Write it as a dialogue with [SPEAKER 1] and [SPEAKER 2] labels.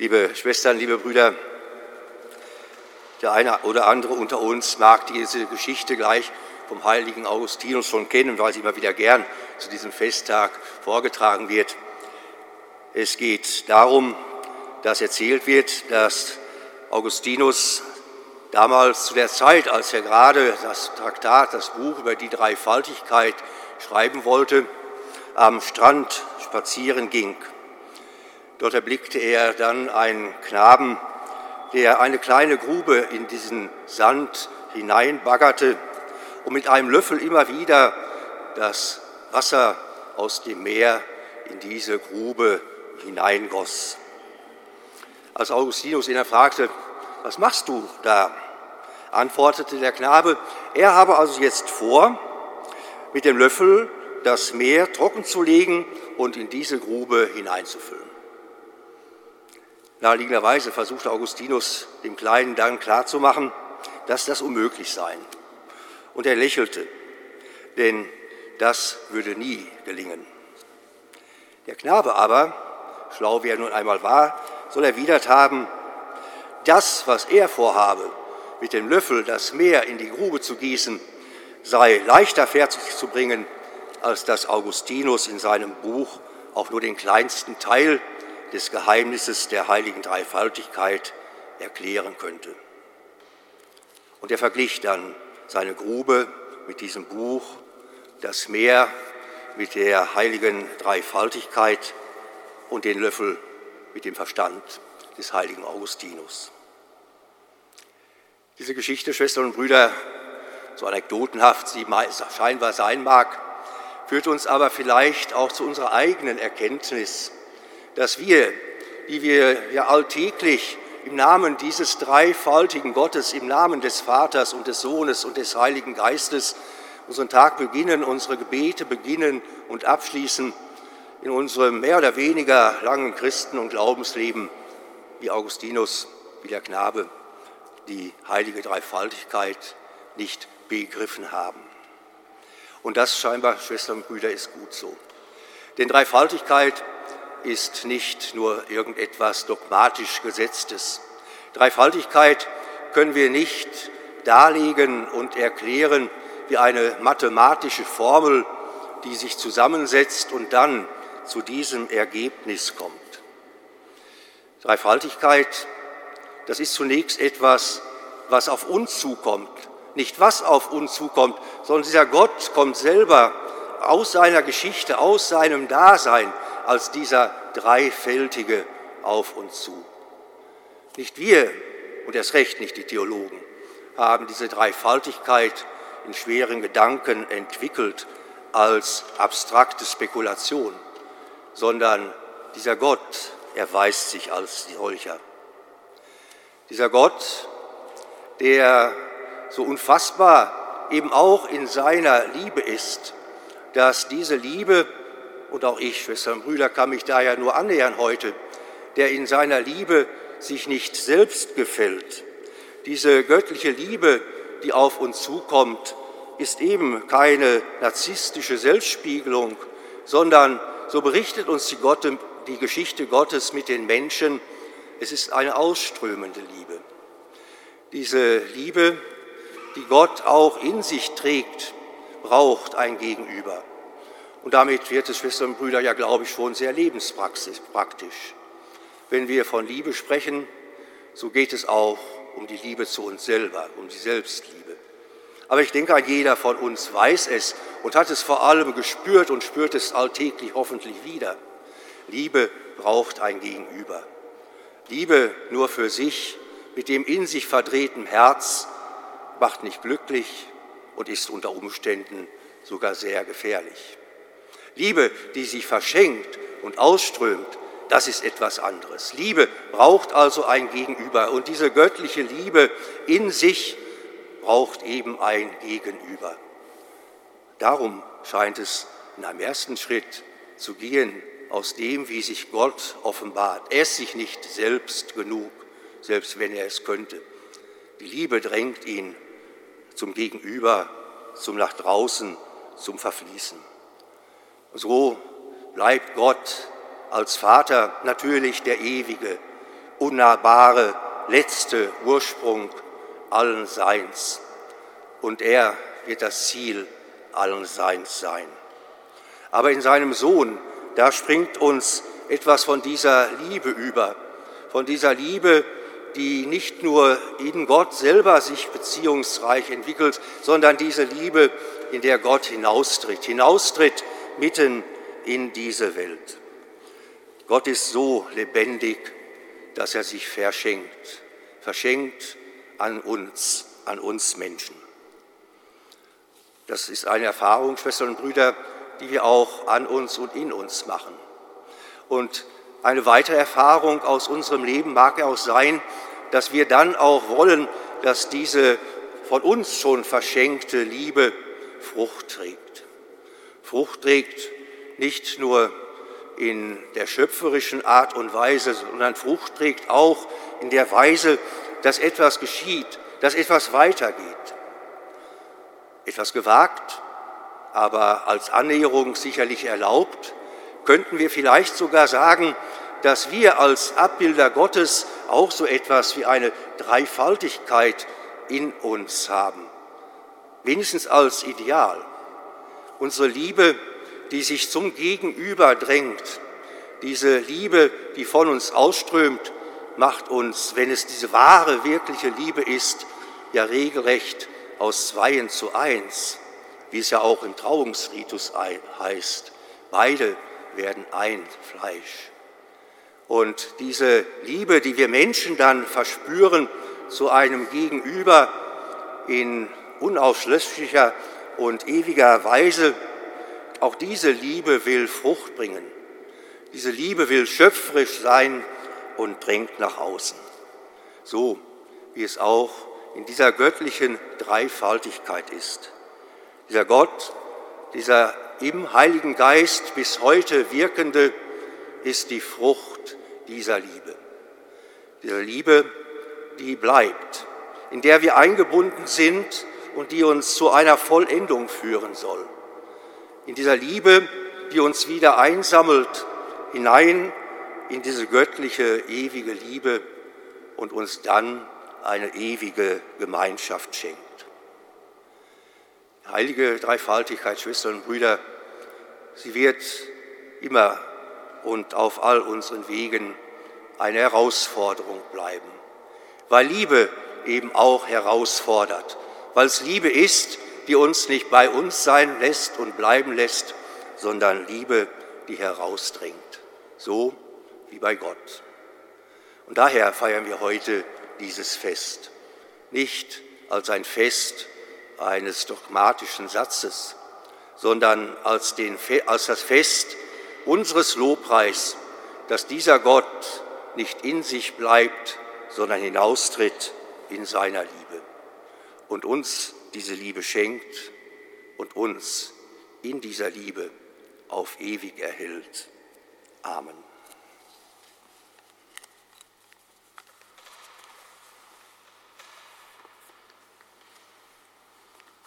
[SPEAKER 1] Liebe Schwestern, liebe Brüder, der eine oder andere unter uns mag diese Geschichte gleich vom heiligen Augustinus schon kennen, weil sie immer wieder gern zu diesem Festtag vorgetragen wird. Es geht darum, dass erzählt wird, dass Augustinus damals zu der Zeit, als er gerade das Traktat, das Buch über die Dreifaltigkeit schreiben wollte, am Strand spazieren ging. Dort erblickte er dann einen Knaben, der eine kleine Grube in diesen Sand hineinbaggerte und mit einem Löffel immer wieder das Wasser aus dem Meer in diese Grube hineingoss. Als Augustinus ihn fragte, was machst du da? antwortete der Knabe, er habe also jetzt vor, mit dem Löffel das Meer trocken zu legen und in diese Grube hineinzufüllen. Naheliegenderweise versuchte Augustinus dem Kleinen dann klarzumachen, dass das unmöglich sei. Und er lächelte, denn das würde nie gelingen. Der Knabe aber, schlau wie er nun einmal war, soll erwidert haben, das, was er vorhabe, mit dem Löffel das Meer in die Grube zu gießen, sei leichter fertig zu bringen, als dass Augustinus in seinem Buch auch nur den kleinsten Teil des Geheimnisses der heiligen Dreifaltigkeit erklären könnte. Und er verglich dann seine Grube mit diesem Buch, das Meer mit der heiligen Dreifaltigkeit und den Löffel mit dem Verstand des heiligen Augustinus. Diese Geschichte, Schwestern und Brüder, so anekdotenhaft sie scheinbar sein mag, führt uns aber vielleicht auch zu unserer eigenen Erkenntnis, dass wir, die wir ja alltäglich im Namen dieses dreifaltigen Gottes, im Namen des Vaters und des Sohnes und des Heiligen Geistes unseren Tag beginnen, unsere Gebete beginnen und abschließen in unserem mehr oder weniger langen Christen- und Glaubensleben, wie Augustinus, wie der Knabe, die heilige Dreifaltigkeit nicht begriffen haben. Und das scheinbar, Schwestern und Brüder, ist gut so. Denn Dreifaltigkeit ist nicht nur irgendetwas dogmatisch Gesetztes. Dreifaltigkeit können wir nicht darlegen und erklären wie eine mathematische Formel, die sich zusammensetzt und dann zu diesem Ergebnis kommt. Dreifaltigkeit, das ist zunächst etwas, was auf uns zukommt. Nicht was auf uns zukommt, sondern dieser Gott kommt selber aus seiner Geschichte, aus seinem Dasein als dieser Dreifältige auf uns zu. Nicht wir und erst recht nicht die Theologen haben diese Dreifaltigkeit in schweren Gedanken entwickelt als abstrakte Spekulation, sondern dieser Gott erweist sich als solcher. Dieser Gott, der so unfassbar eben auch in seiner Liebe ist, dass diese Liebe, und auch ich, Schwestern und Brüder, kann mich da ja nur annähern heute, der in seiner Liebe sich nicht selbst gefällt. Diese göttliche Liebe, die auf uns zukommt, ist eben keine narzisstische Selbstspiegelung, sondern, so berichtet uns die, Gott, die Geschichte Gottes mit den Menschen, es ist eine ausströmende Liebe. Diese Liebe, die Gott auch in sich trägt, braucht ein Gegenüber. Und damit wird es, Schwestern und Brüder, ja, glaube ich, schon sehr lebenspraktisch. Wenn wir von Liebe sprechen, so geht es auch um die Liebe zu uns selber, um die Selbstliebe. Aber ich denke, jeder von uns weiß es und hat es vor allem gespürt und spürt es alltäglich hoffentlich wieder. Liebe braucht ein Gegenüber. Liebe nur für sich, mit dem in sich verdrehten Herz, macht nicht glücklich und ist unter Umständen sogar sehr gefährlich. Liebe, die sich verschenkt und ausströmt, das ist etwas anderes. Liebe braucht also ein Gegenüber und diese göttliche Liebe in sich braucht eben ein Gegenüber. Darum scheint es in einem ersten Schritt zu gehen, aus dem, wie sich Gott offenbart. Er ist sich nicht selbst genug, selbst wenn er es könnte. Die Liebe drängt ihn zum Gegenüber, zum nach draußen, zum Verfließen. So bleibt Gott als Vater natürlich der Ewige unnahbare, letzte Ursprung allen Seins. Und er wird das Ziel allen Seins sein. Aber in seinem Sohn, da springt uns etwas von dieser Liebe über, von dieser Liebe, die nicht nur in Gott selber sich beziehungsreich entwickelt, sondern diese Liebe, in der Gott hinaustritt, hinaustritt mitten in diese Welt. Gott ist so lebendig, dass er sich verschenkt, verschenkt an uns, an uns Menschen. Das ist eine Erfahrung, Schwestern und Brüder, die wir auch an uns und in uns machen. Und eine weitere Erfahrung aus unserem Leben mag auch sein, dass wir dann auch wollen, dass diese von uns schon verschenkte Liebe Frucht trägt. Frucht trägt nicht nur in der schöpferischen Art und Weise, sondern Frucht trägt auch in der Weise, dass etwas geschieht, dass etwas weitergeht. Etwas gewagt, aber als Annäherung sicherlich erlaubt, könnten wir vielleicht sogar sagen, dass wir als Abbilder Gottes auch so etwas wie eine Dreifaltigkeit in uns haben, wenigstens als Ideal. Unsere Liebe, die sich zum Gegenüber drängt, diese Liebe, die von uns ausströmt, macht uns, wenn es diese wahre, wirkliche Liebe ist, ja regelrecht aus Zweien zu eins, wie es ja auch im Trauungsritus heißt. Beide werden ein Fleisch. Und diese Liebe, die wir Menschen dann verspüren zu einem Gegenüber in unausschließlicher und ewiger Weise, auch diese Liebe will Frucht bringen. Diese Liebe will schöpferisch sein und drängt nach außen. So wie es auch in dieser göttlichen Dreifaltigkeit ist. Dieser Gott, dieser im Heiligen Geist bis heute wirkende, ist die Frucht dieser Liebe. Dieser Liebe, die bleibt, in der wir eingebunden sind und die uns zu einer Vollendung führen soll. In dieser Liebe, die uns wieder einsammelt hinein in diese göttliche, ewige Liebe und uns dann eine ewige Gemeinschaft schenkt. Heilige Dreifaltigkeit, Schwestern und Brüder, sie wird immer und auf all unseren Wegen eine Herausforderung bleiben, weil Liebe eben auch herausfordert, weil es Liebe ist, die uns nicht bei uns sein lässt und bleiben lässt, sondern Liebe, die herausdringt, so wie bei Gott. Und daher feiern wir heute dieses Fest, nicht als ein Fest eines dogmatischen Satzes, sondern als, den, als das Fest unseres Lobpreis, dass dieser Gott nicht in sich bleibt, sondern hinaustritt in seiner Liebe und uns diese Liebe schenkt und uns in dieser Liebe auf ewig erhält. Amen.